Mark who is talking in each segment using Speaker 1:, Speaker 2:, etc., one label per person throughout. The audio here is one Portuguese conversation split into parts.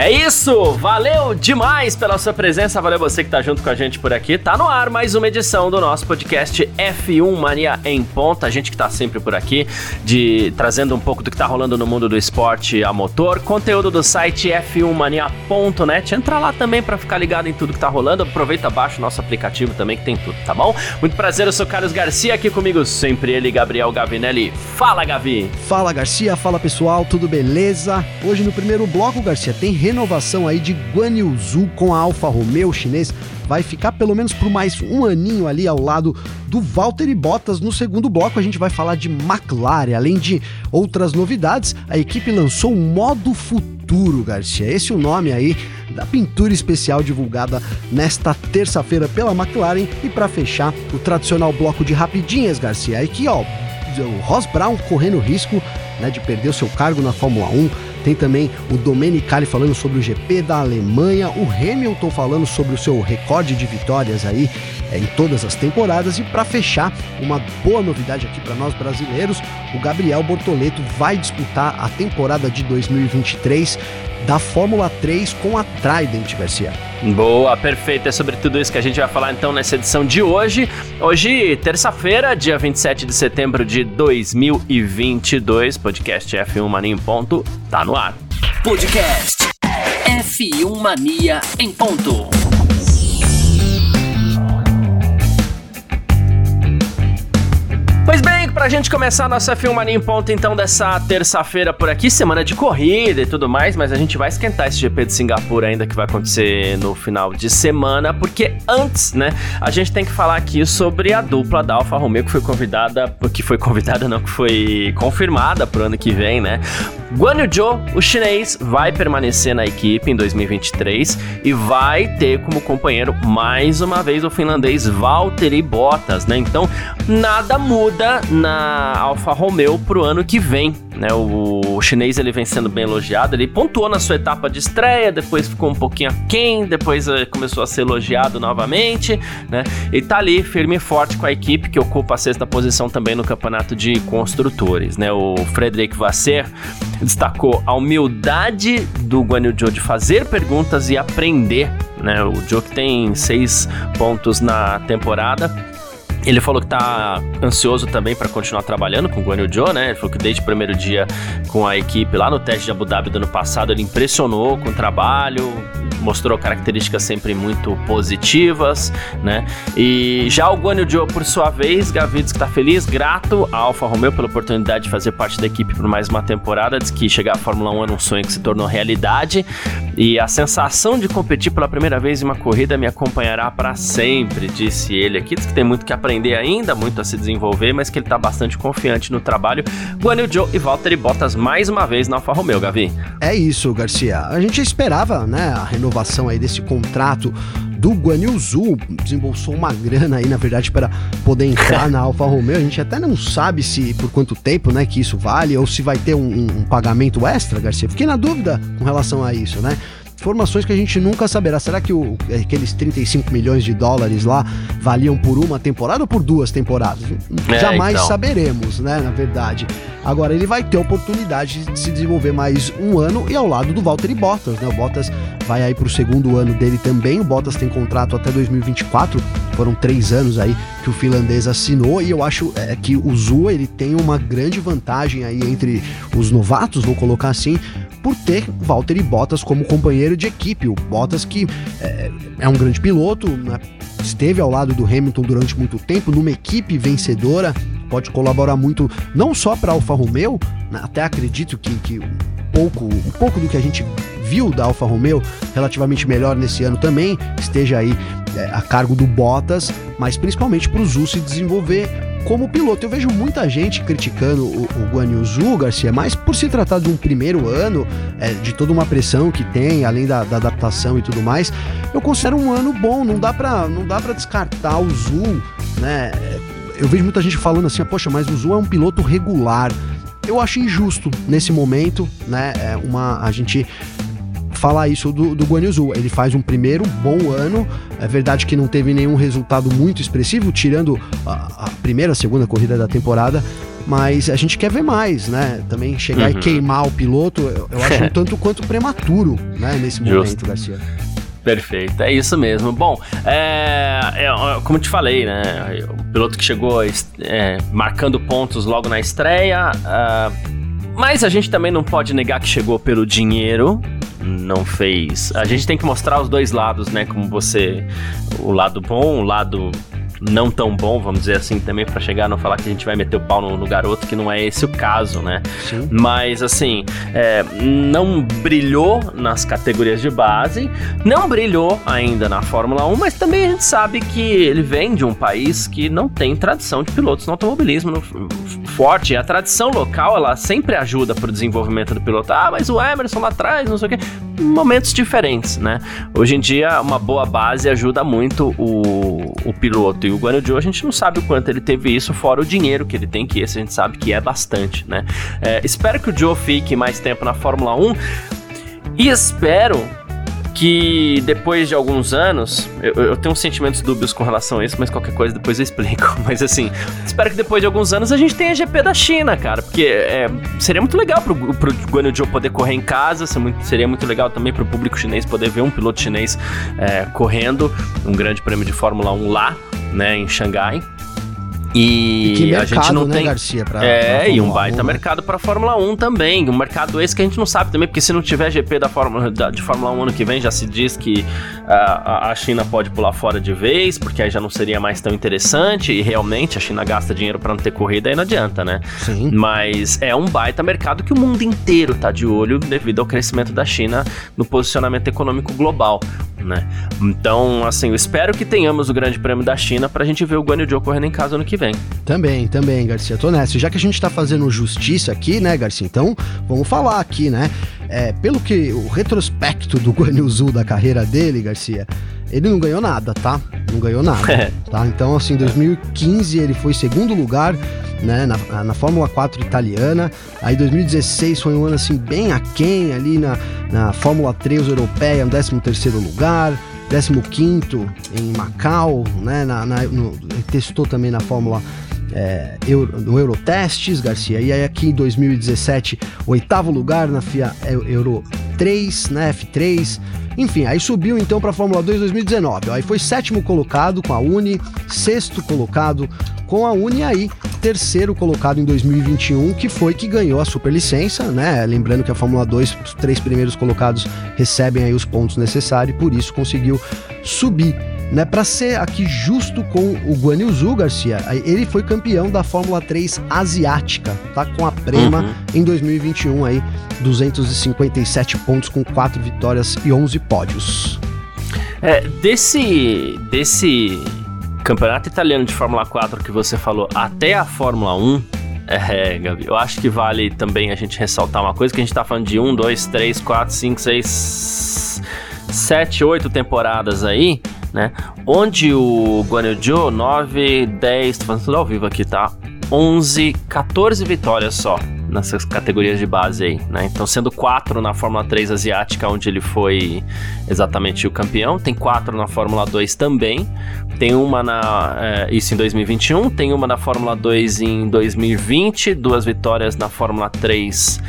Speaker 1: É isso! Valeu demais pela sua presença, valeu você que tá junto com a gente por aqui. Tá no ar mais uma edição do nosso podcast F1 Mania em Ponta. A gente que tá sempre por aqui, de trazendo um pouco do que tá rolando no mundo do esporte a motor. Conteúdo do site f1mania.net. Entra lá também para ficar ligado em tudo que tá rolando. Aproveita, baixa o nosso aplicativo também que tem tudo, tá bom? Muito prazer, eu sou Carlos Garcia, aqui comigo sempre ele, Gabriel Gavinelli. Fala, Gavi!
Speaker 2: Fala, Garcia, fala pessoal, tudo beleza? Hoje no primeiro bloco, Garcia, tem renovação aí de Guan com a Alfa Romeo chinês. Vai ficar pelo menos por mais um aninho ali ao lado do Valtteri Bottas. No segundo bloco a gente vai falar de McLaren. Além de outras novidades, a equipe lançou um modo futuro, Garcia. Esse é o nome aí da pintura especial divulgada nesta terça-feira pela McLaren. E para fechar, o tradicional bloco de rapidinhas, Garcia. Aqui, ó, o Ross Brown correndo risco né, de perder o seu cargo na Fórmula 1. Tem também o Domenicali falando sobre o GP da Alemanha, o Hamilton falando sobre o seu recorde de vitórias aí é, em todas as temporadas. E para fechar, uma boa novidade aqui para nós brasileiros: o Gabriel Bortoleto vai disputar a temporada de 2023 da Fórmula 3 com a Trident, Garcia.
Speaker 1: Boa, perfeito. É sobre tudo isso que a gente vai falar então nessa edição de hoje. Hoje, terça-feira, dia 27 de setembro de 2022, podcast F1 Mania em ponto, tá no ar.
Speaker 3: Podcast F1 Mania em ponto.
Speaker 1: Pois bem, pra gente começar a nossa Filmania em ponto então dessa terça-feira por aqui, semana de corrida e tudo mais, mas a gente vai esquentar esse GP de Singapura ainda que vai acontecer no final de semana, porque antes, né, a gente tem que falar aqui sobre a dupla da Alfa Romeo que foi convidada, que foi convidada não, que foi confirmada pro ano que vem, né? Guan Yu Zhou, o chinês, vai permanecer na equipe em 2023 e vai ter como companheiro mais uma vez o finlandês Valtteri Bottas, né? Então, nada muda na Alfa Romeo pro ano que vem. Né, o, chinês ele vem sendo bem elogiado, ele pontuou na sua etapa de estreia, depois ficou um pouquinho aquém, depois uh, começou a ser elogiado novamente, né? E tá ali firme e forte com a equipe que ocupa a sexta posição também no campeonato de construtores, né? O Frederic Vasser destacou a humildade do Guan Yu Zhou de fazer perguntas e aprender, né? O Zhou que tem seis pontos na temporada ele falou que tá ansioso também para continuar trabalhando com o Guan Yu Zhou, né? Ele falou que desde o primeiro dia com a equipe lá no teste de Abu Dhabi do ano passado, ele impressionou com o trabalho, mostrou características sempre muito positivas, né? E já o Guan Yu Zhou, por sua vez, Gavides que tá feliz, grato à Alfa Romeo pela oportunidade de fazer parte da equipe por mais uma temporada, diz que chegar à Fórmula 1 era um sonho que se tornou realidade e a sensação de competir pela primeira vez em uma corrida me acompanhará para sempre, disse ele aqui, diz que tem muito que aprender ainda, muito a se desenvolver, mas que ele tá bastante confiante no trabalho. Guan Yu Zhou e Valtteri Bottas mais uma vez na Alfa Romeo, Gavi.
Speaker 2: É isso, Garcia. A gente esperava, né, a renovação aí desse contrato do Guan Yu Zhu, desembolsou uma grana aí, na verdade, para poder entrar na Alfa Romeo. A gente até não sabe se por quanto tempo, né, que isso vale ou se vai ter um, um pagamento extra, Garcia. Fiquei na dúvida com relação a isso, né? Informações que a gente nunca saberá. Será que o, aqueles 35 milhões de dólares lá valiam por uma temporada ou por duas temporadas? É, Jamais então. saberemos, né? Na verdade. Agora ele vai ter oportunidade de se desenvolver mais um ano e ao lado do Valtteri Bottas, né? O Bottas vai aí para o segundo ano dele também. O Bottas tem contrato até 2024. Foram três anos aí que o finlandês assinou e eu acho é, que o Zua ele tem uma grande vantagem aí entre os novatos, vou colocar assim, por ter Valtteri Bottas como companheiro de equipe. O Bottas que é, é um grande piloto, né? esteve ao lado do Hamilton durante muito tempo, numa equipe vencedora, pode colaborar muito, não só para Alfa Romeo, né? até acredito que, que um, pouco, um pouco do que a gente viu da Alfa Romeo relativamente melhor nesse ano também esteja aí é, a cargo do Bottas, mas principalmente para o Zhu se desenvolver como piloto. Eu vejo muita gente criticando o, o Guan Yu Zhu, Garcia, mas por se tratar de um primeiro ano, é, de toda uma pressão que tem, além da, da, adaptação e tudo mais, eu considero um ano bom. Não dá para não dá para descartar o Zhu, né? Eu vejo muita gente falando assim, poxa, mas o Zhu é um piloto regular. eu acho injusto nesse momento, né? É uma, a gente falar isso do, do Guan Yu Ele faz um primeiro bom ano. É verdade que não teve nenhum resultado muito expressivo, tirando a, a primeira, a segunda corrida da temporada. Mas a gente quer ver mais, né? Também chegar uhum. e queimar o piloto, eu, eu acho um tanto quanto prematuro, né? Nesse momento, Justo. Garcia.
Speaker 1: Perfeito, é isso mesmo. Bom, é, é, como eu te falei, né? O piloto que chegou é, marcando pontos logo na estreia. Uh, mas a gente também não pode negar que chegou pelo dinheiro, não fez. A gente tem que mostrar os dois lados, né? Como você. O lado bom, o lado não tão bom, vamos dizer assim, também para chegar não falar que a gente vai meter o pau no, no, garoto, que não é esse o caso, né? Sim. Mas assim, é, não brilhou nas categorias de base, não brilhou ainda na Fórmula 1, mas também a gente sabe que ele vem de um país que não tem tradição de pilotos no automobilismo no, forte. A tradição local, ela sempre ajuda pro desenvolvimento do piloto. Ah, mas o Emerson lá atrás, não sei o quê. Momentos diferentes, né? Hoje em dia, uma boa base ajuda muito o, o piloto e o Guanyu Joe, a gente não sabe o quanto ele teve isso, fora o dinheiro que ele tem, que esse a gente sabe que é bastante, né? É, espero que o Joe fique mais tempo na Fórmula 1 e espero que depois de alguns anos, eu, eu, tenho sentimentos dúbios com relação a isso, mas qualquer coisa depois eu explico. Mas assim, espero que depois de alguns anos a gente tenha GP da China, cara, porque é, seria muito legal pro, pro Guanyu poder correr em casa, seria muito legal também pro público chinês poder ver um piloto chinês é, correndo um grande prêmio de Fórmula 1 lá né, em Xangai. E, e mercado, a gente não né, tem.
Speaker 2: Garcia,
Speaker 1: pra, é, pra e um baita 1, né? mercado para Fórmula 1 também. Um mercado esse que a gente não sabe também, porque se não tiver GP da Fórmula, da, de Fórmula 1 ano que vem, já se diz que a, a China pode pular fora de vez, porque aí já não seria mais tão interessante. E realmente a China gasta dinheiro para não ter corrida, aí não adianta, né? Sim. Mas é um baita mercado que o mundo inteiro tá de olho devido ao crescimento da China no posicionamento econômico global né? Então, assim, eu espero que tenhamos o Grande Prêmio da China pra gente ver o Guanyu Zhou correndo em casa ano que vem.
Speaker 2: Também, também, Garcia, tô nessa. Já que a gente tá fazendo justiça aqui, né, Garcia, então vamos falar aqui, né? É, pelo que o retrospecto do Guanyu Zhou da carreira dele, Garcia, ele não ganhou nada, tá? Não ganhou nada, é. tá? Então, assim, em 2015 ele foi segundo lugar, né, na, na Fórmula 4 italiana. Aí 2016 foi um ano assim bem aquém ali na, na Fórmula 3 europeia, no 13 terceiro lugar. 15 em Macau, né? Na, na no, testou também na Fórmula é, Euro, no Eurotestes, Garcia. E aí aqui em 2017, oitavo lugar na FIA Euro 3, né? F3. Enfim, aí subiu então para a Fórmula 2 2019. Aí foi sétimo colocado com a Uni, sexto colocado com a Uni aí terceiro colocado em 2021, que foi que ganhou a superlicença, né? Lembrando que a Fórmula 2, os três primeiros colocados recebem aí os pontos necessários, por isso conseguiu subir. Né, para ser aqui justo com o Guan Yu Zhu, Garcia, ele foi campeão da Fórmula 3 asiática, tá com a Prema uhum. em 2021 aí, 257 pontos com 4 vitórias e 11 pódios.
Speaker 1: É, desse desse campeonato italiano de Fórmula 4 que você falou até a Fórmula 1, é, Gabi, eu acho que vale também a gente ressaltar uma coisa, que a gente tá falando de 1, 2, 3, 4, 5, 6, 7, 8 temporadas aí, né? Onde o Guanyu 9, 10, tô falando tudo ao vivo aqui, tá? 11, 14 vitórias só nessas categorias de base aí, né? Então, sendo quatro na Fórmula 3 asiática, onde ele foi exatamente o campeão, tem quatro na Fórmula 2 também, tem uma na. É, isso em 2021, tem uma na Fórmula 2 em 2020, duas vitórias na Fórmula 3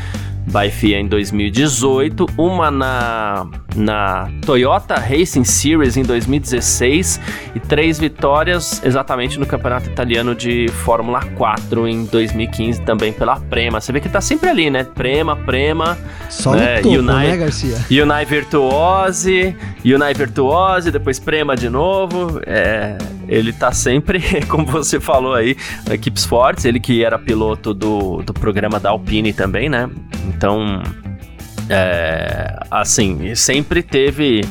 Speaker 1: by FIA em 2018, uma na, na Toyota Racing Series em 2016 e três vitórias exatamente no Campeonato Italiano de Fórmula 4 em 2015 também pela Prema. Você vê que tá sempre ali, né? Prema, Prema.
Speaker 2: Só é, no topo, Unai, né, Garcia?
Speaker 1: Unai Virtuose, Unai Virtuose, depois Prema de novo. É, ele tá sempre, como você falou aí, equipes fortes. Ele que era piloto do, do programa da Alpine também, né? Então, é, assim, sempre teve.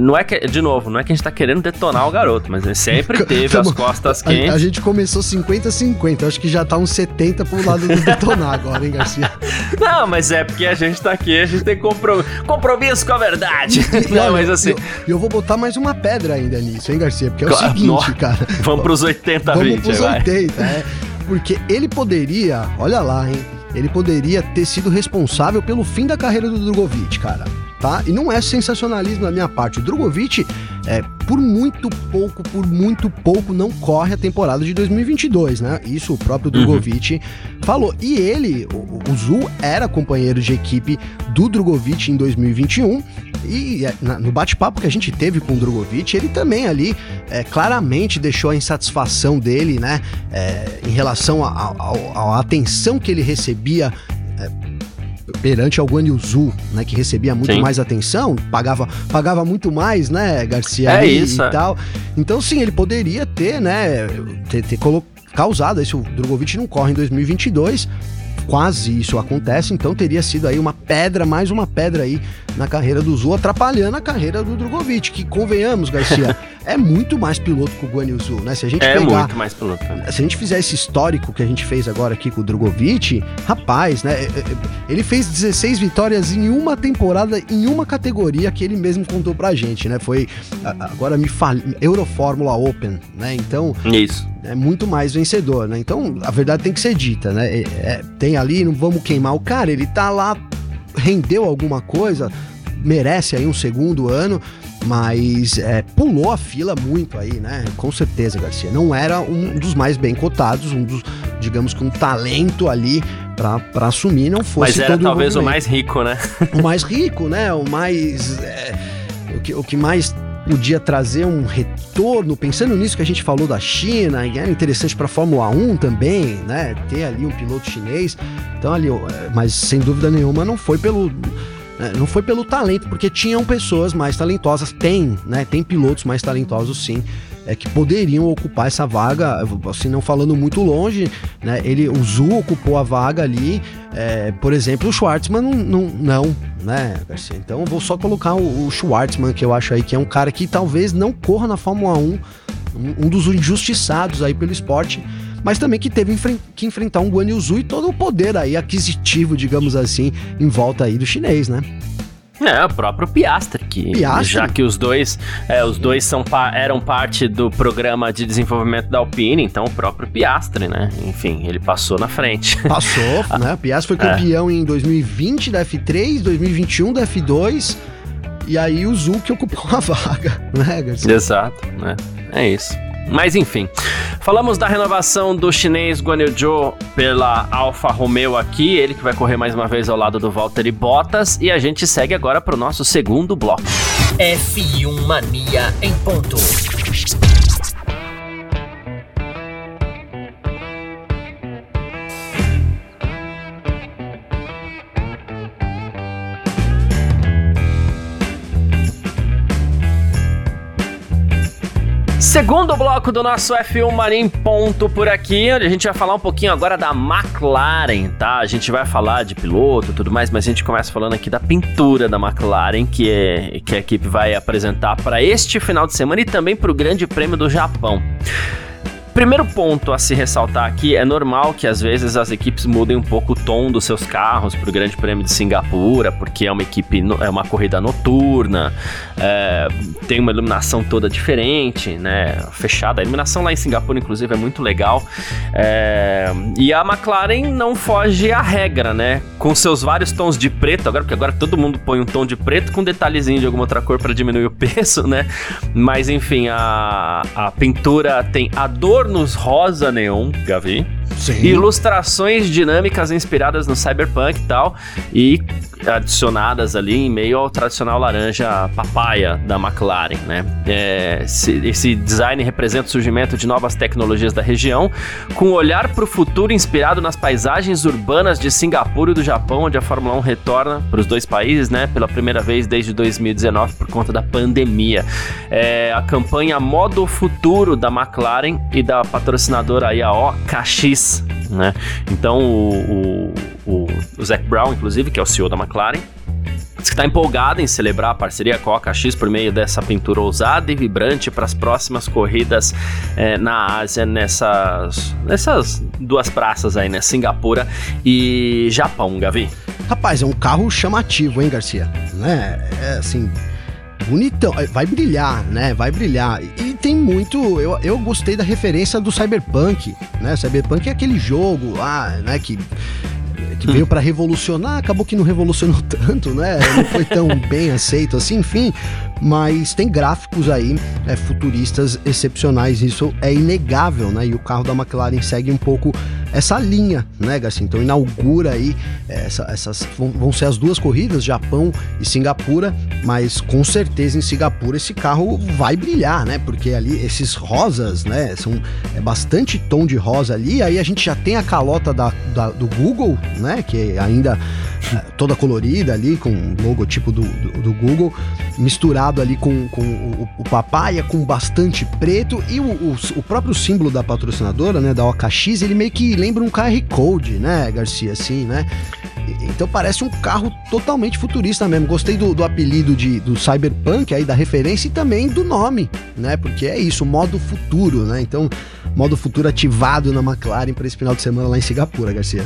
Speaker 1: Não é que, de novo, não é que a gente tá querendo detonar o garoto, mas ele sempre teve as costas quentes.
Speaker 2: A, a gente começou 50-50, acho que já tá uns 70 pro lado do detonar agora, hein, Garcia?
Speaker 1: Não, mas é porque a gente tá aqui, a gente tem comprom compromisso com a verdade. não, não, mas assim.
Speaker 2: E eu, eu, vou botar mais uma pedra ainda nisso, hein, Garcia? Porque é o seguinte, Nossa, cara.
Speaker 1: Vamos pros 80-20,
Speaker 2: Vamos pros 80, é. Porque ele poderia, olha lá, hein? Ele poderia ter sido responsável pelo fim da carreira do Drogovic, cara. Tá? E não é sensacionalismo da minha parte. O Drogovic, é, por muito pouco, por muito pouco, não corre a temporada de 2022, né? Isso o próprio uhum. Drogovic uhum. falou. E ele, o, o Zul, era companheiro de equipe do Drogovic em 2021 e é, no bate-papo que a gente teve com o Drogovic, ele também ali é, claramente deixou a insatisfação dele, né, é, em relação à atenção que ele recebia é, perante ao Guanyu né, que recebia muito sim. mais atenção, pagava, pagava muito mais, né, Garcia
Speaker 1: é isso,
Speaker 2: e é. tal. Então sim, ele poderia ter, né, ter, ter causado isso. O Drogovic não corre em 2022, quase isso acontece, então teria sido aí uma pedra, mais uma pedra aí na carreira do Zul, atrapalhando a carreira do Drogovic, que convenhamos, Garcia, é muito mais piloto que o Guan Yu Zhu, né? Se a gente
Speaker 1: é pegar, muito mais piloto.
Speaker 2: Se a gente fizer esse histórico que a gente fez agora aqui com o Drogovic, rapaz, né? É, é, ele fez 16 vitórias em uma temporada, em uma categoria que ele mesmo contou pra gente, né? Foi, agora me fala, Eurofórmula Open, né? Então...
Speaker 1: Isso.
Speaker 2: É muito mais vencedor, né? Então, a verdade tem que ser dita, né? É, é, tem ali, não vamos queimar o cara, ele tá lá, rendeu alguma coisa, merece aí um segundo ano, mas é, pulou a fila muito aí, né? Com certeza, Garcia. Não era um dos mais bem cotados, um dos, digamos que um talento ali para assumir, não fosse.
Speaker 1: Mas era talvez o mais rico, né?
Speaker 2: o mais rico, né? O mais. É, o, que, o que mais podia trazer um retorno, pensando nisso que a gente falou da China, e era interessante para a Fórmula 1 também, né? Ter ali um piloto chinês. Então ali, é, mas sem dúvida nenhuma não foi pelo né? Não foi pelo talento, porque tinham pessoas mais talentosas, tem, né? Tem pilotos mais talentosos sim. É, que poderiam ocupar essa vaga, assim, não falando muito longe, né? Ele, o Zu ocupou a vaga ali, é, por exemplo, o Schwartzman não, não, não né, Garcia? Então eu vou só colocar o, o Schwartzman, que eu acho aí que é um cara que talvez não corra na Fórmula 1, um, um dos injustiçados aí pelo esporte, mas também que teve que enfrentar um Guan Yu Zhu e todo o poder aí aquisitivo, digamos assim, em volta aí do chinês, né?
Speaker 1: É, o próprio Piastri, que já que os dois, é, os dois são, eram parte do programa de desenvolvimento da Alpine, então o próprio Piastri, né? Enfim, ele passou na frente.
Speaker 2: Passou, né? O Piastri foi é. campeão é. em 2020 da F3, 2021 da F2, e aí o Zul que ocupou a vaga, né, Garcia?
Speaker 1: Exato, né? É isso. Mas enfim, falamos da renovação do chinês Guan Yu Zhou pela Alfa Romeo aqui, ele que vai correr mais uma vez ao lado do Valtteri Bottas e a gente segue agora para o nosso segundo bloco.
Speaker 3: F1 Mania em ponto.
Speaker 1: Segundo bloco do nosso F1 Marim Ponto por aqui, onde a gente vai falar um pouquinho agora da McLaren, tá? A gente vai falar de piloto e tudo mais, mas a gente começa falando aqui da pintura da McLaren, que, é, que a equipe vai apresentar para este final de semana e também para o Grande Prêmio do Japão. Primeiro ponto a se ressaltar aqui, é normal que às vezes as equipes mudem um pouco o tom dos seus carros para o Grande Prêmio de Singapura, porque é uma equipe, é uma corrida noturna, é, tem uma iluminação toda diferente, né, fechada. A iluminação lá em Singapura, inclusive, é muito legal. É, e a McLaren não foge à regra, né, com seus vários tons de preto, agora porque agora todo mundo põe um tom de preto com detalhezinho de alguma outra cor para diminuir o peso, né. Mas enfim, a, a pintura tem a dor adornos rosa neon, Gavi. Sim. Ilustrações dinâmicas inspiradas no cyberpunk e tal. E adicionadas ali em meio ao tradicional laranja papaya da McLaren, né? É, esse, esse, design representa o surgimento de novas tecnologias da região, com um olhar para o futuro inspirado nas paisagens urbanas de Singapura e do Japão, onde a Fórmula 1 retorna para os dois países, né? Pela primeira vez desde 2019 por conta da pandemia. É, a campanha Modo Futuro da McLaren e da patrocinadora IAO Né? Então o, o, o, Zac Brown, inclusive, que é o CEO da McLaren, McLaren. Diz que está empolgado em celebrar a parceria com a OKX por meio dessa pintura ousada e vibrante para as próximas corridas é, na Ásia, nessas, nessas duas praças aí, né? Singapura e Japão, Gavi.
Speaker 2: Rapaz, é um carro chamativo, hein, Garcia? Né? É assim, bonitão, é, vai brilhar, né? Vai brilhar. E tem muito. Eu, eu gostei da referência do Cyberpunk, né? Cyberpunk é aquele jogo lá, né? Que que veio para revolucionar, acabou que não revolucionou tanto, né? Não foi tão bem aceito assim, enfim. Mas tem gráficos aí é, futuristas excepcionais, isso é inegável, né? E o carro da McLaren segue um pouco essa linha, né, Garcia? Então inaugura aí é, essa, essas vão ser as duas corridas, Japão e Singapura, mas com certeza em Singapura esse carro vai brilhar, né? Porque ali esses rosas, né, são é bastante tom de rosa ali. Aí a gente já tem a calota da, da do Google, né, que ainda toda colorida ali com o logotipo do, do, do Google, misturado ali com, com o, o papaya com bastante preto e o, o, o próprio símbolo da patrocinadora, né, da OKX, ele meio que lembra um QR Code, né, Garcia, assim, né? Então parece um carro totalmente futurista mesmo. Gostei do, do apelido de, do Cyberpunk aí, da referência e também do nome, né? Porque é isso, modo futuro, né? Então, modo futuro ativado na McLaren para esse final de semana lá em Singapura, Garcia.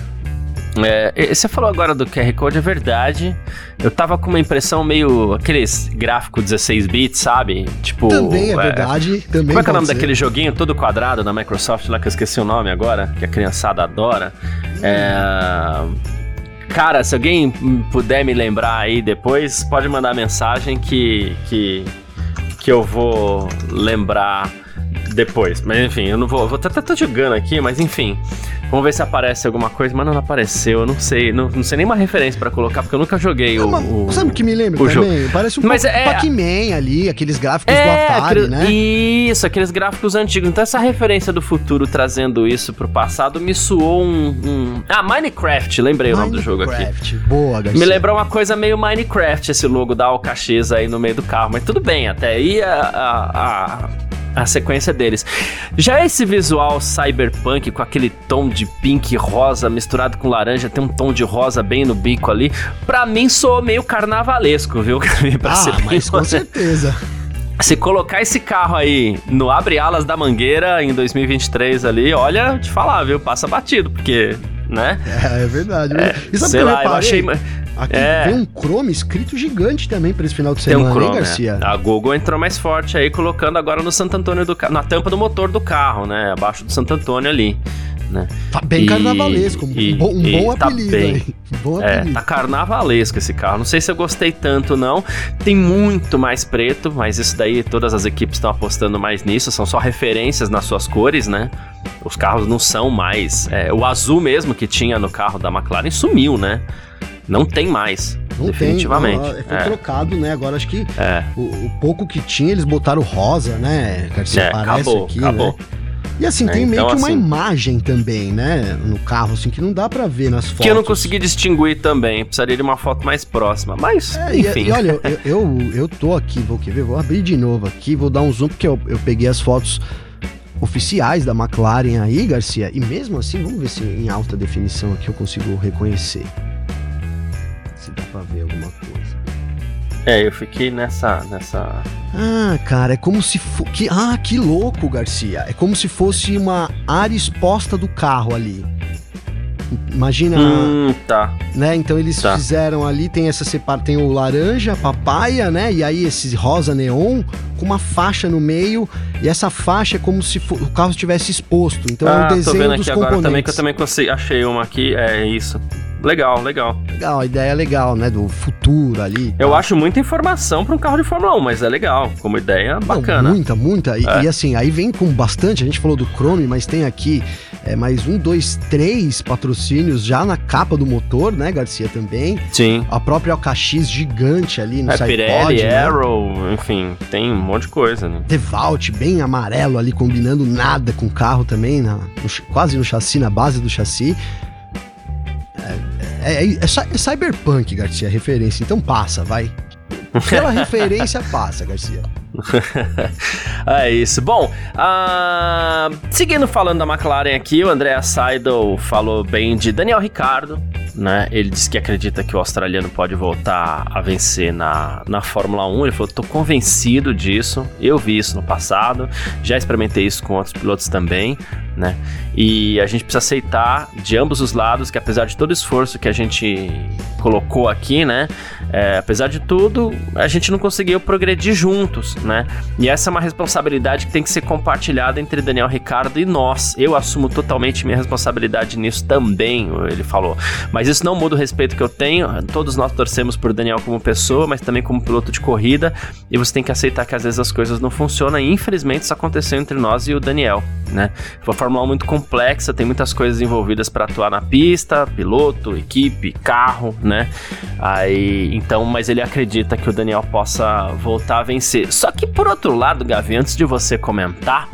Speaker 1: É, você falou agora do QR Code, é verdade. Eu tava com uma impressão meio. aqueles gráfico 16 bits, sabe? Tipo.
Speaker 2: Também é, é verdade. Também
Speaker 1: como é que é o nome ser. daquele joguinho todo quadrado da Microsoft lá que eu esqueci o nome agora, que a criançada adora? Hum. É. Cara, se alguém puder me lembrar aí depois, pode mandar mensagem que, que, que eu vou lembrar depois. Mas enfim, eu não vou. Vou até tô jogando aqui, mas enfim. Vamos ver se aparece alguma coisa, mas não apareceu. Eu não sei. Não, não sei nenhuma referência pra colocar, porque eu nunca joguei não, o,
Speaker 2: o. Sabe o que me lembra o também? Jogo. Parece um mas pouco é, Pac-Man ali, aqueles gráficos é, do Atari, aquele, né?
Speaker 1: Isso, aqueles gráficos antigos. Então essa referência do futuro trazendo isso pro passado me suou um. um... Ah, Minecraft, lembrei Minecraft. o nome do jogo aqui. Minecraft, boa, Garcia. Me lembrou uma coisa meio Minecraft, esse logo da Alcaxes aí no meio do carro. Mas tudo bem, até aí a, a, a a sequência deles. Já esse visual cyberpunk com aquele tom de pink rosa misturado com laranja, tem um tom de rosa bem no bico ali, pra mim soou meio carnavalesco, viu?
Speaker 2: pra ah, mas com certeza.
Speaker 1: Se colocar esse carro aí no Abre Alas da Mangueira em 2023 ali, olha, te falar, viu? Passa batido, porque, né?
Speaker 2: É, é verdade. É,
Speaker 1: e sabe sei lá, eu, eu achei...
Speaker 2: Aqui é. tem um Chrome escrito gigante também para esse final de semana, tem um Chrome, hein, Garcia?
Speaker 1: É. A Google entrou mais forte aí, colocando agora no Santo Antônio do na tampa do motor do carro, né? Abaixo do Santo Antônio ali. Né?
Speaker 2: Tá bem e, carnavalesco,
Speaker 1: e,
Speaker 2: um bom, um bom tá apelido bem, aí.
Speaker 1: Bom é, tá carnavalesco esse carro. Não sei se eu gostei tanto, não. Tem muito mais preto, mas isso daí todas as equipes estão apostando mais nisso. São só referências nas suas cores, né? Os carros não são mais. É, o azul mesmo que tinha no carro da McLaren sumiu, né? Não tem mais. Não definitivamente. Tem,
Speaker 2: não, foi é. trocado, né? Agora acho que é. o, o, pouco que tinha, eles botaram rosa, né? Garcia,
Speaker 1: é, parece acabou, aqui, acabou. Né?
Speaker 2: E assim, é, tem meio então, que uma assim, imagem também, né? No carro, assim, que não dá para ver nas fotos.
Speaker 1: Que eu não consegui distinguir também. Precisaria de uma foto mais próxima. Mas, é, enfim.
Speaker 2: E, e olha, eu, eu, eu, tô aqui, vou ver, vou abrir de novo aqui, vou dar um zoom, porque eu, eu peguei as fotos oficiais da McLaren aí, Garcia. E mesmo assim, vamos ver se em alta definição aqui eu consigo reconhecer se dá pra ver alguma coisa.
Speaker 1: É, eu fiquei nessa. nessa.
Speaker 2: Ah, cara, é como se fosse. Que... Ah, que louco, Garcia. É como se fosse uma área exposta do carro ali. Imagina.
Speaker 1: Hum, tá.
Speaker 2: Né? Então eles tá. fizeram ali, tem essa separa, tem o laranja, a papaya, né? E aí esse rosa neon com uma faixa no meio. E essa faixa é como se o carro estivesse exposto. Então ah, é o desenho tô vendo aqui agora
Speaker 1: também que eu também consegui, achei uma aqui, é isso. Legal, legal.
Speaker 2: Legal, a ideia é legal, né? Do futuro ali.
Speaker 1: Eu acho muita informação para um carro de Fórmula 1, mas é legal. Como ideia, bacana.
Speaker 2: Não, muita, muita. E, é. e, assim, aí vem com bastante. A gente falou do Chrome, mas tem aqui é, mais um, dois, três patrocínios já na capa do motor, né, Garcia? Também.
Speaker 1: Sim.
Speaker 2: A própria OKX gigante ali no
Speaker 1: é, Pirelli, né? Arrow, enfim, tem um monte de coisa, né?
Speaker 2: Devault, bem amarelo ali, combinando nada com o carro também, na, no, quase no chassi, na base do chassi. É, é, é, é, cyberpunk, Garcia, a referência. Então passa, vai. Pela referência, passa, Garcia.
Speaker 1: é isso. Bom, uh, seguindo falando da McLaren aqui, o André Seidel falou bem de Daniel Ricardo, né? Ele disse que acredita que o australiano pode voltar a vencer na, na Fórmula 1. Ele falou: tô convencido disso. Eu vi isso no passado, já experimentei isso com outros pilotos também, né? E a gente precisa aceitar de ambos os lados que, apesar de todo o esforço que a gente colocou aqui, né? É, apesar de tudo, a gente não conseguiu progredir juntos, né? E essa é uma responsabilidade que tem que ser compartilhada entre Daniel Ricardo e nós. Eu assumo totalmente minha responsabilidade nisso também, ele falou. Mas isso não muda o respeito que eu tenho. Todos nós torcemos por Daniel como pessoa, mas também como piloto de corrida. E você tem que aceitar que às vezes as coisas não funcionam. E infelizmente isso aconteceu entre nós e o Daniel, né? Foi uma Fórmula 1 muito complexa, tem muitas coisas envolvidas para atuar na pista, piloto, equipe, carro, né? Aí, então, mas ele acredita que o Daniel possa voltar a vencer. Só que por outro lado, Gavi, antes de você comentar,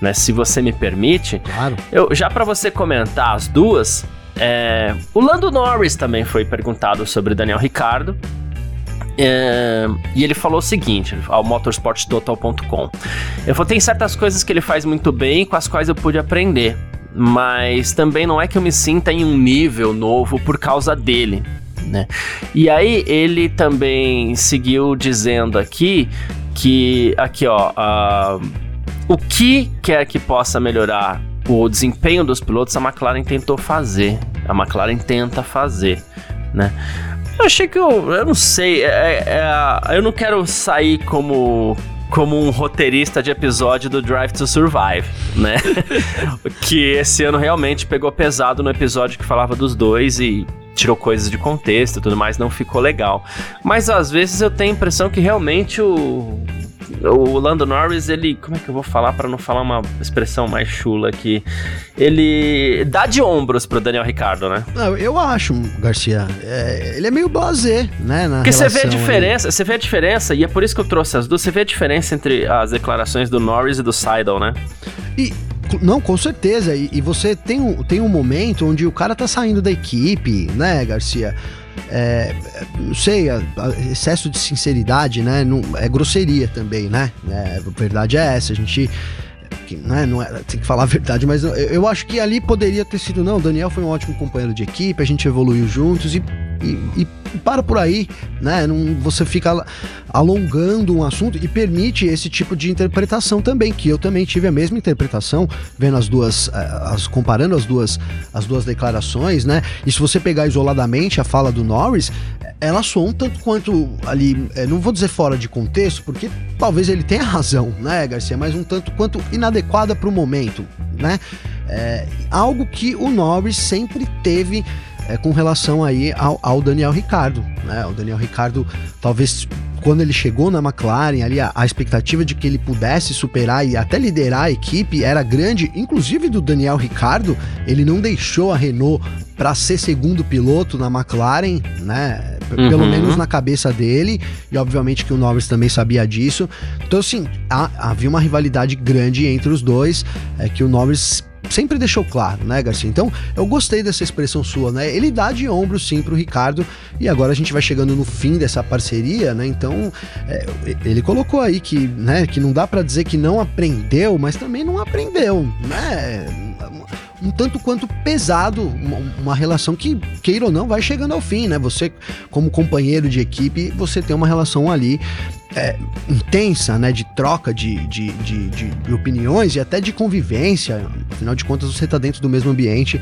Speaker 1: né, se você me permite,
Speaker 2: claro.
Speaker 1: eu já para você comentar as duas, é, o Lando Norris também foi perguntado sobre Daniel Ricardo. É, e ele falou o seguinte ao motorsporttotal.com. Eu falei, tem certas coisas que ele faz muito bem com as quais eu pude aprender, mas também não é que eu me sinta em um nível novo por causa dele. Né? E aí ele também seguiu dizendo aqui que aqui ó uh, o que quer que possa melhorar o desempenho dos pilotos a McLaren tentou fazer a McLaren tenta fazer né eu achei que eu. Eu não sei. É, é, é, eu não quero sair como. Como um roteirista de episódio do Drive to Survive, né? que esse ano realmente pegou pesado no episódio que falava dos dois e tirou coisas de contexto e tudo mais, não ficou legal. Mas às vezes eu tenho a impressão que realmente o, o Lando Norris, ele. Como é que eu vou falar para não falar uma expressão mais chula aqui? Ele dá de ombros pro Daniel Ricardo, né?
Speaker 2: Não, eu acho, Garcia. É, ele é meio blasé, né?
Speaker 1: Porque você vê a diferença, você vê a diferença, e é por isso que eu trouxe as duas. Você vê a diferença entre as declarações do Norris e do Seidel, né?
Speaker 2: E não, com certeza. E, e, você tem um, tem um momento onde o cara tá saindo da equipe, né, Garcia? É, não sei, a, a excesso de sinceridade, né? Não, é grosseria também, né? É, a verdade é essa. A gente né, não é, tem que falar a verdade, mas eu, eu, acho que ali poderia ter sido, não, o Daniel foi um ótimo companheiro de equipe, a gente evoluiu juntos e, e, e para por aí, né? Não, você fica alongando um assunto e permite esse tipo de interpretação também, que eu também tive a mesma interpretação, vendo as duas, eh, as, comparando as duas, as duas declarações, né? E se você pegar isoladamente a fala do Norris, ela soa um tanto quanto ali, eh, não vou dizer fora de contexto, porque talvez ele tenha razão, né, Garcia, mas um tanto quanto inadequada para o momento, né? É, algo que o Norris sempre teve é, com relação aí ao, ao, Daniel Ricardo, né? O Daniel Ricardo, talvez quando ele chegou na McLaren, ali a, a, expectativa de que ele pudesse superar e até liderar a equipe era grande, inclusive do Daniel Ricardo, ele não deixou a Renault para ser segundo piloto na McLaren, né? Uhum. Pelo menos na cabeça dele, e obviamente que o Norris também sabia disso. Então, assim, há, havia uma rivalidade grande entre os dois, é que o Norris sempre deixou claro, né, Garcia? Então, eu gostei dessa expressão sua, né? Ele dá de ombro sim pro Ricardo e agora a gente vai chegando no fim dessa parceria, né? Então, é, ele colocou aí que, né, que não dá para dizer que não aprendeu, mas também não aprendeu, né? Um tanto quanto pesado, uma, uma, relação que, queira ou não, vai chegando ao fim, né? Você, como companheiro de equipe, você tem uma relação ali é, intensa, né? De troca de, de, de, de, opiniões e até de convivência. Afinal de contas, você está dentro do mesmo ambiente.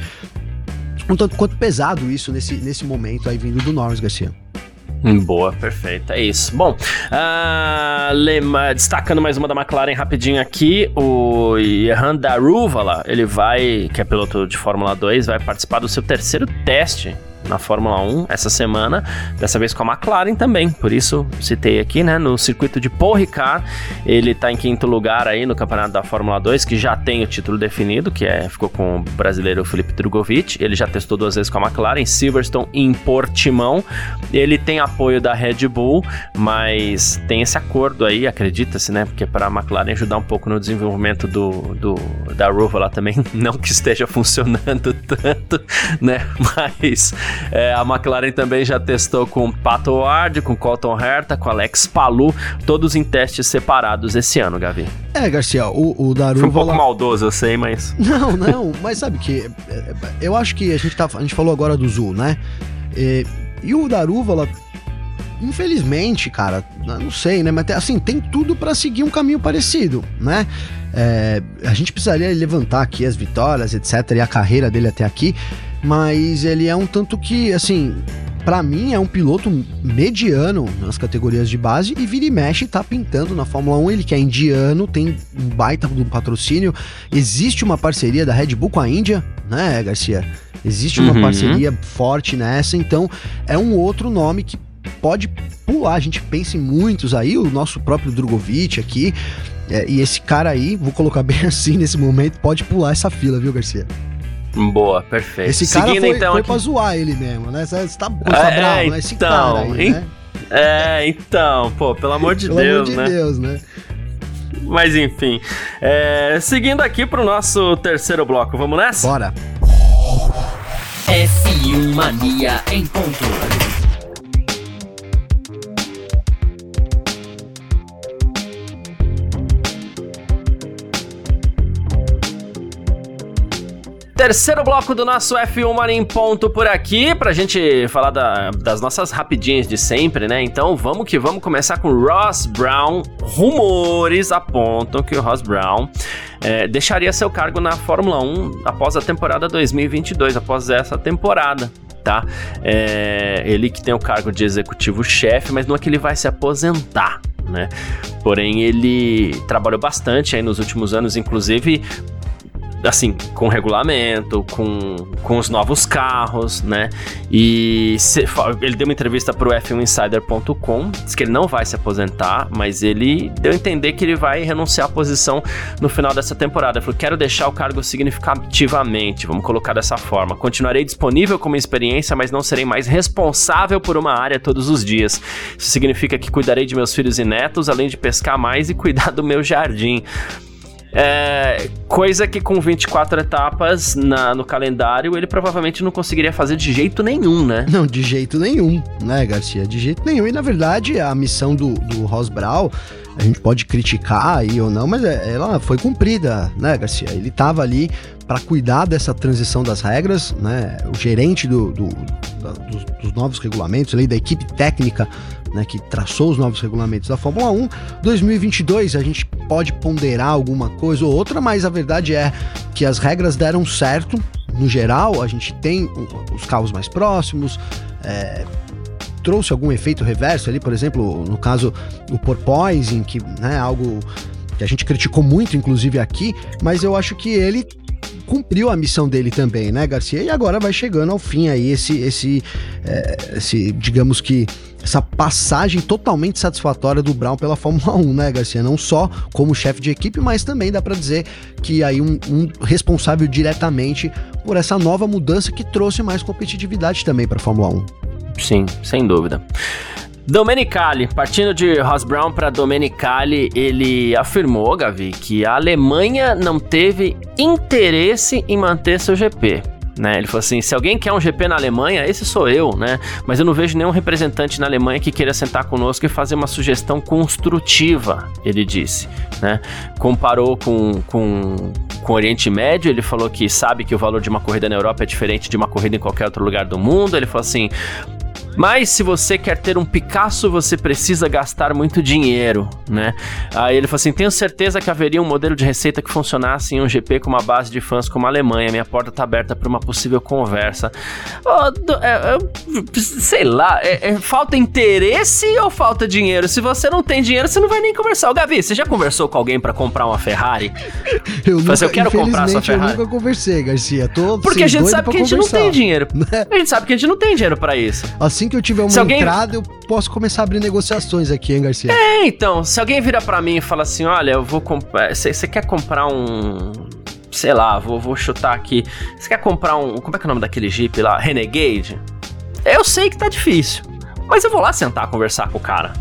Speaker 2: Um tanto quanto pesado isso nesse, nesse momento aí vindo do Norris Garcia.
Speaker 1: Boa, perfeito, é isso. Bom, uh, lema, destacando mais uma da McLaren rapidinho aqui, o Johan Daruvala, ele vai, que é piloto de Fórmula 2, vai participar do seu terceiro teste na Fórmula 1 essa semana, dessa vez com a McLaren também, por isso citei aqui, né, no circuito de Paul Ricard, ele tá em quinto lugar aí no campeonato da Fórmula 2, que já tem o título definido, que é, ficou com o brasileiro Felipe Drogovic, ele já testou duas vezes com a McLaren, Silverstone e em Portimão, ele tem apoio da Red Bull, mas tem esse acordo aí, acredita-se, né, porque para a McLaren ajudar um pouco no desenvolvimento do, do da Ruva lá também, não que esteja funcionando tanto, né, mas é, a McLaren também já testou com Pato Ward, com Colton Herta, com Alex Palu, todos em testes separados esse ano, Gavi.
Speaker 2: É, Garcia, o, o Daru.
Speaker 1: Foi um pouco maldoso, eu sei, mas.
Speaker 2: Não, não, mas sabe que. É, eu acho que a gente, tá, a gente falou agora do Zul, né? E, e o Darúvala, infelizmente, cara, não sei, né? Mas assim, tem tudo para seguir um caminho parecido, né? É, a gente precisaria levantar aqui as vitórias, etc., e a carreira dele até aqui mas ele é um tanto que, assim, para mim é um piloto mediano nas categorias de base e vira e mexe tá pintando na Fórmula 1. Ele que é indiano, tem um baita do patrocínio. Existe uma parceria da Red Bull com a Índia, né, Garcia? Existe uma uhum. parceria forte nessa, então é um outro nome que pode pular. A gente pensa em muitos aí, o nosso próprio Drogovic aqui. É, e esse cara aí, vou colocar bem assim nesse momento, pode pular essa fila, viu, Garcia?
Speaker 1: Boa, perfeito.
Speaker 2: Esse cara Seguindo, foi, então, foi aqui... pra zoar ele mesmo, né? Você tá, tá é, bravo, né? Esse então, cara aí, né?
Speaker 1: É, então, pô, pelo amor de
Speaker 2: pelo
Speaker 1: Deus,
Speaker 2: amor de
Speaker 1: né?
Speaker 2: Deus, né?
Speaker 1: Mas enfim, é, seguindo aqui pro nosso terceiro bloco, vamos nessa?
Speaker 2: Bora!
Speaker 3: F1 Mania em ponto.
Speaker 1: Terceiro bloco do nosso F1 Mania em ponto por aqui, pra gente falar da, das nossas rapidinhas de sempre, né? Então vamos que vamos começar com Ross Brown. Rumores apontam que o Ross Brown é, deixaria seu cargo na Fórmula 1 após a temporada 2022, após essa temporada. Tá? É, ele que tem o cargo de executivo-chefe, mas não é que ele vai se aposentar, né? Porém, ele trabalhou bastante aí nos últimos anos, inclusive assim, com regulamento, com, com os novos carros, né? E se, ele deu uma entrevista pro F1Insider.com, disse que ele não vai se aposentar, mas ele deu a entender que ele vai renunciar à posição no final dessa temporada. Ele falou: quero deixar o cargo significativamente, vamos colocar dessa forma. Continuarei disponível como experiência, mas não serei mais responsável por uma área todos os dias. Isso significa que cuidarei de meus filhos e netos, além de pescar mais e cuidar do meu jardim. É, coisa que com 24 etapas na, no calendário ele provavelmente não conseguiria fazer de jeito nenhum, né?
Speaker 2: Não, de jeito nenhum, né, Garcia? De jeito nenhum. E na verdade, a missão do, do Ross Brown, a gente pode criticar aí ou não, mas é, ela foi cumprida, né, Garcia? Ele estava ali para cuidar dessa transição das regras, né? O gerente do, do, dos, dos novos regulamentos, da equipe técnica né, que traçou os novos regulamentos da Fórmula 1. 2022 a gente pode ponderar alguma coisa ou outra, mas a verdade é que as regras deram certo. No geral, a gente tem os carros mais próximos, é, trouxe algum efeito reverso ali, por exemplo, no caso o porpoising, que é né, algo que a gente criticou muito, inclusive aqui, mas eu acho que ele cumpriu a missão dele também, né, Garcia? E agora vai chegando ao fim aí esse, esse, é, esse digamos que essa passagem totalmente satisfatória do Brown pela Fórmula 1, né, Garcia? Não só como chefe de equipe, mas também dá para dizer que aí um, um, responsável diretamente por essa nova mudança que trouxe mais competitividade também para a Fórmula 1.
Speaker 1: Sim, sem dúvida. Domenicali, partindo de Ross Brown para Domenicali, ele afirmou, Gavi, que a Alemanha não teve interesse em manter seu GP. Né? Ele falou assim: se alguém quer um GP na Alemanha, esse sou eu, né? Mas eu não vejo nenhum representante na Alemanha que queira sentar conosco e fazer uma sugestão construtiva, ele disse, né? Comparou com, com, com o Oriente Médio, ele falou que sabe que o valor de uma corrida na Europa é diferente de uma corrida em qualquer outro lugar do mundo. Ele falou assim: mas se você quer ter um Picasso, você precisa gastar muito dinheiro, né? Aí ele falou assim: tenho certeza que haveria um modelo de receita que funcionasse em um GP com uma base de fãs como a Alemanha. Minha porta está aberta para uma possível conversa. Oh, é, é, sei lá, é, é, falta interesse ou falta dinheiro? Se você não tem dinheiro, você não vai nem conversar. Ô, Gavi, você já conversou com alguém para comprar uma Ferrari?
Speaker 2: Eu, nunca, assim, eu quero comprar essa Ferrari. Eu nunca conversei, Garcia. Tô,
Speaker 1: Porque a gente sabe que a gente conversar. não tem dinheiro. A gente sabe que a gente não tem dinheiro para isso.
Speaker 2: Assim assim que eu tiver uma alguém... entrada, eu posso começar a abrir negociações aqui, hein, Garcia?
Speaker 1: É, então, se alguém virar para mim e falar assim, olha, eu vou comprar. Você quer comprar um. Sei lá, vou, vou chutar aqui. Você quer comprar um. Como é que é o nome daquele Jeep lá? Renegade? Eu sei que tá difícil. Mas eu vou lá sentar conversar com o cara.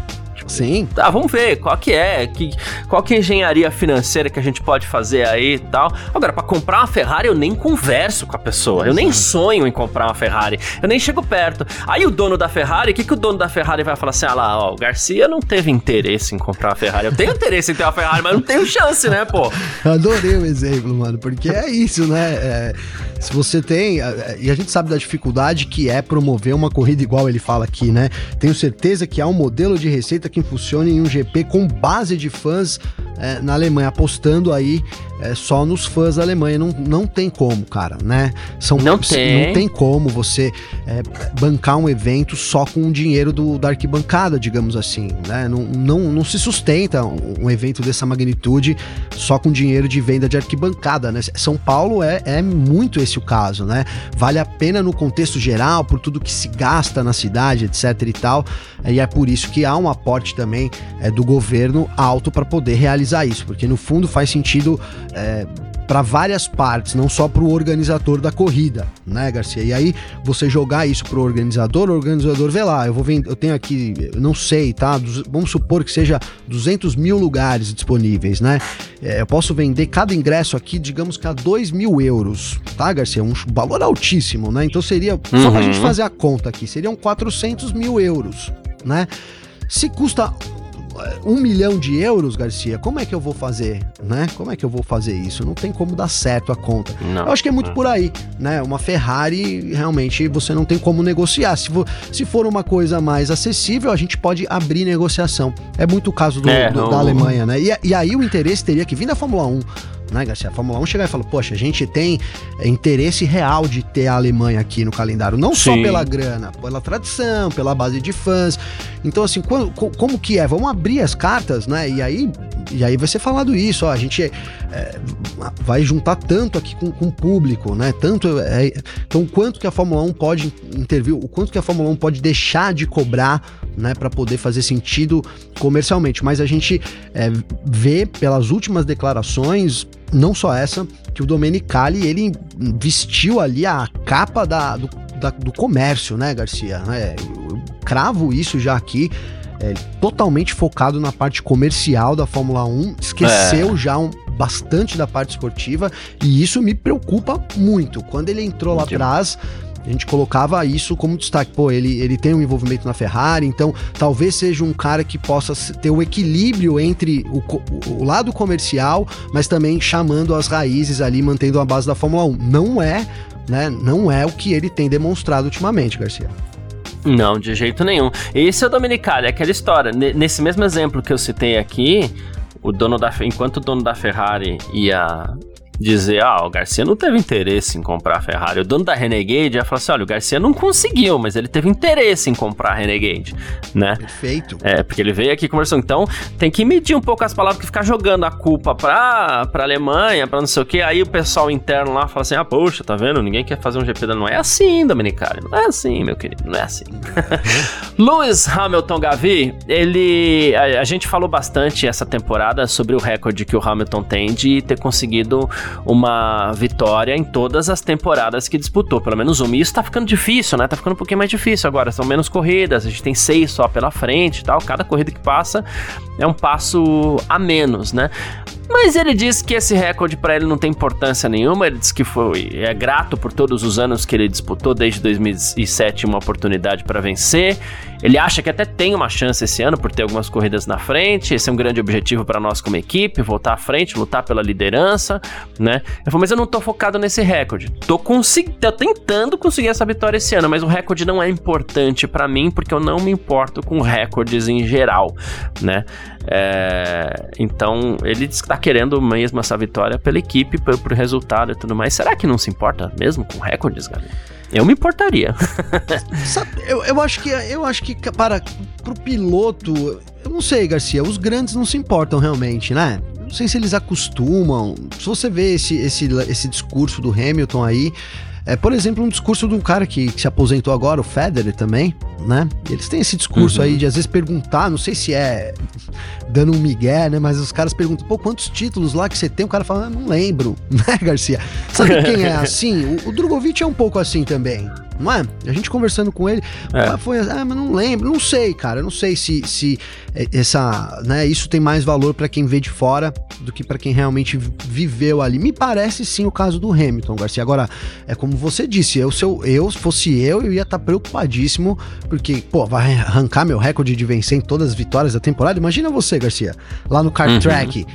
Speaker 2: Sim.
Speaker 1: Tá, vamos ver qual que é, que, qual que é a engenharia financeira que a gente pode fazer aí e tal. Agora, para comprar uma Ferrari, eu nem converso com a pessoa. Eu nem sonho em comprar uma Ferrari. Eu nem chego perto. Aí o dono da Ferrari, o que, que o dono da Ferrari vai falar assim? Ah lá, ó, o Garcia não teve interesse em comprar uma Ferrari. Eu tenho interesse em ter uma Ferrari, mas não tenho chance, né, pô?
Speaker 2: Adorei o exemplo, mano, porque é isso, né? É, se você tem. E a gente sabe da dificuldade que é promover uma corrida igual ele fala aqui, né? Tenho certeza que há um modelo de receita que funcione em um GP com base de fãs é, na Alemanha, apostando aí é, só nos fãs da Alemanha. Não, não tem como, cara, né?
Speaker 1: São, não tem.
Speaker 2: Não tem como você é, bancar um evento só com o dinheiro do, da arquibancada, digamos assim, né? Não, não, não se sustenta um, evento dessa magnitude só com dinheiro de venda de arquibancada, né? São Paulo é, é muito esse o caso, né? Vale a pena no contexto geral, por tudo que se gasta na cidade, etc e tal, e é por isso que há um aporte também é, do governo alto para poder realizar isso, porque no fundo faz sentido é, para várias partes, não só para o organizador da corrida, né, Garcia? E aí você jogar isso para o organizador, o organizador vê lá, eu vou vender, eu tenho aqui, eu não sei, tá? Vamos supor que seja 200 mil lugares disponíveis, né? É, eu posso vender cada ingresso aqui, digamos que a 2 mil euros, tá, Garcia? Um valor altíssimo, né? Então seria, uhum. só para a gente fazer a conta aqui, seriam 400 mil euros, né? Se custa um milhão de euros, Garcia, como é que eu vou fazer, né? Como é que eu vou fazer isso? Não tem como dar certo a conta. Não. Eu acho que é muito por aí, né? Uma Ferrari, realmente, você não tem como negociar. Se, for, se for uma coisa mais acessível, a gente pode abrir negociação. É muito o caso do, é, do, da Alemanha, né? E, e aí o interesse teria que vir da Fórmula 1 né, Garcia? A Fórmula 1 chegar e falar, poxa, a gente tem interesse real de ter a Alemanha aqui no calendário, não Sim. só pela grana, pela tradição, pela base de fãs. Então, assim, como, como que é? Vamos abrir as cartas, né? E aí, e aí vai ser falado isso, ó, a gente é, vai juntar tanto aqui com, com o público, né? Tanto, é, então, quanto que a Fórmula 1 pode intervir, o quanto que a Fórmula 1 pode deixar de cobrar, né, para poder fazer sentido comercialmente. Mas a gente é, vê pelas últimas declarações não só essa, que o Domenicali, ele vestiu ali a capa da, do, da, do comércio, né, Garcia? É, cravo isso já aqui. É, totalmente focado na parte comercial da Fórmula 1, esqueceu é. já um, bastante da parte esportiva e isso me preocupa muito. Quando ele entrou lá atrás, a gente colocava isso como destaque. Pô, ele, ele tem um envolvimento na Ferrari, então talvez seja um cara que possa ter um equilíbrio entre o, o lado comercial, mas também chamando as raízes ali, mantendo a base da Fórmula 1. Não é, né? Não é o que ele tem demonstrado ultimamente, Garcia.
Speaker 1: Não, de jeito nenhum. Esse é o Dominicali, aquela história. nesse mesmo exemplo que eu citei aqui, o dono da enquanto o dono da Ferrari ia dizer, ah, o Garcia não teve interesse em comprar a Ferrari. O dono da Renegade ia falar assim, olha, o Garcia não conseguiu, mas ele teve interesse em comprar a Renegade, né?
Speaker 2: Perfeito.
Speaker 1: É, porque ele veio aqui conversando. Então, tem que medir um pouco as palavras, que ficar jogando a culpa pra, pra Alemanha, pra não sei o que, aí o pessoal interno lá fala assim, ah, poxa, tá vendo? Ninguém quer fazer um GP da... Não é assim, Dominicali, não é assim, meu querido, não é assim. Lewis Hamilton Gavi, ele... A, a gente falou bastante essa temporada sobre o recorde que o Hamilton tem de ter conseguido uma vitória em todas as temporadas que disputou, pelo menos uma. E isso tá ficando difícil, né? Tá ficando um pouquinho mais difícil agora. São menos corridas, a gente tem seis só pela frente e tal. Cada corrida que passa é um passo a menos, né? Mas ele diz que esse recorde para ele não tem importância nenhuma. Ele diz que foi é grato por todos os anos que ele disputou desde 2007 uma oportunidade para vencer. Ele acha que até tem uma chance esse ano por ter algumas corridas na frente. Esse é um grande objetivo para nós como equipe, voltar à frente, lutar pela liderança, né? Eu falei, mas eu não tô focado nesse recorde. Tô, consegui tô tentando conseguir essa vitória esse ano, mas o recorde não é importante para mim porque eu não me importo com recordes em geral, né? É, então ele diz que tá querendo mesmo essa vitória pela equipe, pro, pro resultado e tudo mais. Será que não se importa mesmo com recordes, galera? Eu me importaria.
Speaker 2: Sabe, eu, eu acho que eu acho que para pro piloto, eu não sei, Garcia, os grandes não se importam realmente, né? Não sei se eles acostumam. Se você vê esse, esse, esse discurso do Hamilton aí, é, por exemplo, um discurso de um cara que, que, se aposentou agora, o Federer também, né? Eles têm esse discurso uhum. aí de às vezes perguntar, não sei se é dando um migué, né? Mas os caras perguntam, pô, quantos títulos lá que você tem? O cara fala, ah, não lembro, né, Garcia? Sabe quem é assim? O, o Drogovic é um pouco assim também não é? A gente conversando com ele, é. foi, ah, mas não lembro, não sei, cara, não sei se, se é, essa, né, isso tem mais valor para quem vê de fora do que para quem realmente viveu ali. Me parece sim o caso do Hamilton, Garcia. Agora, é como você disse, eu se eu, eu fosse eu, eu ia estar tá preocupadíssimo, porque, pô, vai arrancar meu recorde de vencer em todas as vitórias da temporada. Imagina você, Garcia, lá no kart uhum. track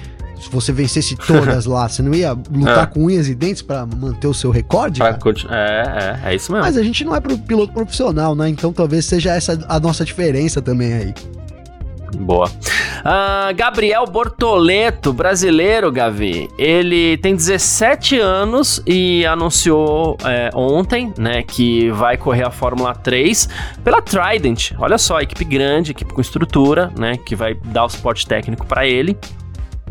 Speaker 2: se você vencesse todas lá, você não ia lutar é. com unhas e dentes para manter o seu recorde? É,
Speaker 1: é, é isso mesmo.
Speaker 2: Mas a gente não é pro piloto profissional, né? Então talvez seja essa a nossa diferença também aí.
Speaker 1: Boa. Uh, Gabriel Bortoleto, brasileiro, Gavi. Ele tem 17 anos e anunciou é, ontem, né, que vai correr a Fórmula 3 pela Trident. Olha só, equipe grande, equipe com estrutura, né, que vai dar o suporte técnico para ele.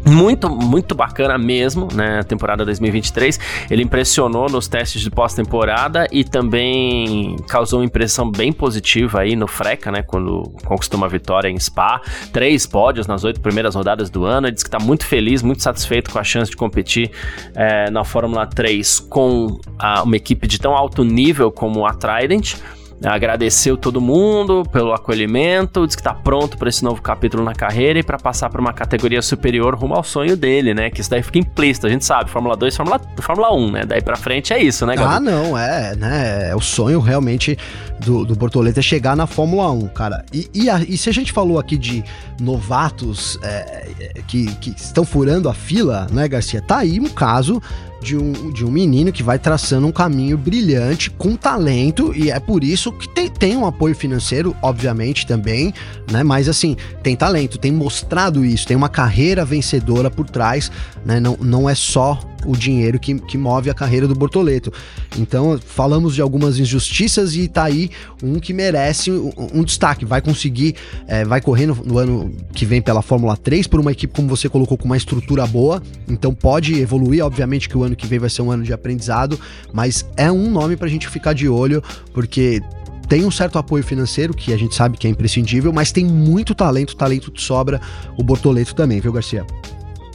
Speaker 1: Muito, muito bacana mesmo, né? Temporada 2023. Ele impressionou nos testes de pós-temporada e também causou uma impressão bem positiva aí no Freca, né? Quando conquistou uma vitória em Spa. Três pódios nas oito primeiras rodadas do ano. Ele disse que está muito feliz, muito satisfeito com a chance de competir é, na Fórmula 3 com a, uma equipe de tão alto nível como a Trident agradeceu todo mundo pelo acolhimento, diz que está pronto para esse novo capítulo na carreira e para passar para uma categoria superior rumo ao sonho dele, né? Que isso daí fica implícito, a gente sabe, Fórmula 2, Fórmula, Fórmula 1, né? Daí para frente é isso, né,
Speaker 2: Gabi? Ah, não, é, né? É o sonho realmente do, do Bortoleto é chegar na Fórmula 1, cara. E, e, a, e se a gente falou aqui de novatos é, que, que estão furando a fila, né, Garcia? Tá aí um caso de um, de um menino que vai traçando um caminho brilhante, com talento, e é por isso que tem, tem um apoio financeiro, obviamente, também, né? Mas assim, tem talento, tem mostrado isso, tem uma carreira vencedora por trás, né? Não, não é só o dinheiro que, que move a carreira do Bortoleto. Então, falamos de algumas injustiças e tá aí um que merece um, um destaque. Vai conseguir, é, vai correr no, no, ano que vem pela Fórmula 3 por uma equipe, como você colocou, com uma estrutura boa. Então, pode evoluir. Obviamente que o ano que vem vai ser um ano de aprendizado, mas é um nome pra gente ficar de olho, porque tem um certo apoio financeiro, que a gente sabe que é imprescindível, mas tem muito talento, talento de sobra o Bortoleto também, viu, Garcia?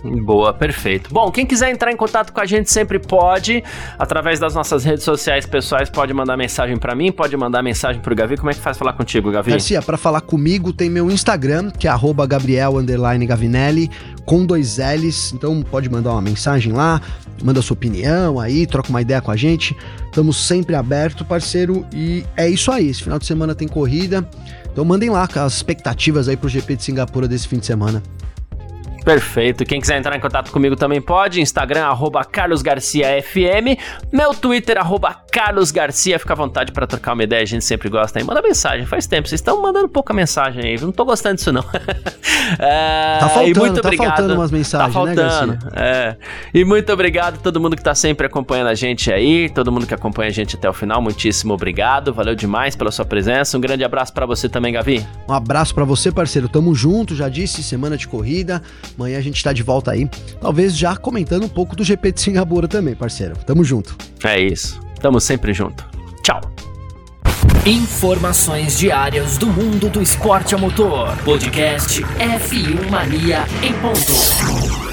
Speaker 1: Boa, perfeito. Bom, quem quiser entrar em contato com a gente sempre pode, através das nossas redes sociais pessoais, pode mandar mensagem para mim, pode mandar mensagem pro Gavi. Como é que faz falar contigo, Gavi?
Speaker 2: Garcia, para falar comigo tem meu Instagram, que é Gabriel Gavinelli, com dois L's. Então pode mandar uma mensagem lá, manda sua opinião aí, troca uma ideia com a gente. Estamos sempre aberto, parceiro. E é isso aí. Esse final de semana tem corrida. Então mandem lá as expectativas aí pro GP de Singapura desse fim de semana.
Speaker 1: Perfeito. Quem quiser entrar em contato comigo também pode. Instagram, arroba carlosgarciafm. Meu Twitter, arroba carlosgarcia. Fica à vontade para trocar uma ideia, a gente sempre gosta aí. Manda mensagem, faz tempo. Vocês estão mandando pouca mensagem aí, não tô gostando disso não.
Speaker 2: é, tá faltando, e muito tá obrigado. faltando umas mensagens,
Speaker 1: tá né, faltando, né, é. E muito obrigado a todo mundo que tá sempre acompanhando a gente aí, todo mundo que acompanha a gente até o final, muitíssimo obrigado. Valeu demais pela sua presença. Um grande abraço para você também, Gavi.
Speaker 2: Um abraço para você, parceiro. Tamo junto, já disse, semana de corrida. Amanhã a gente está de volta aí, talvez já comentando um pouco do GP de Singapura também, parceiro. Tamo junto.
Speaker 1: É isso. Tamo sempre junto. Tchau.
Speaker 3: Informações diárias do mundo do esporte a motor. Podcast F1 Mania em ponto.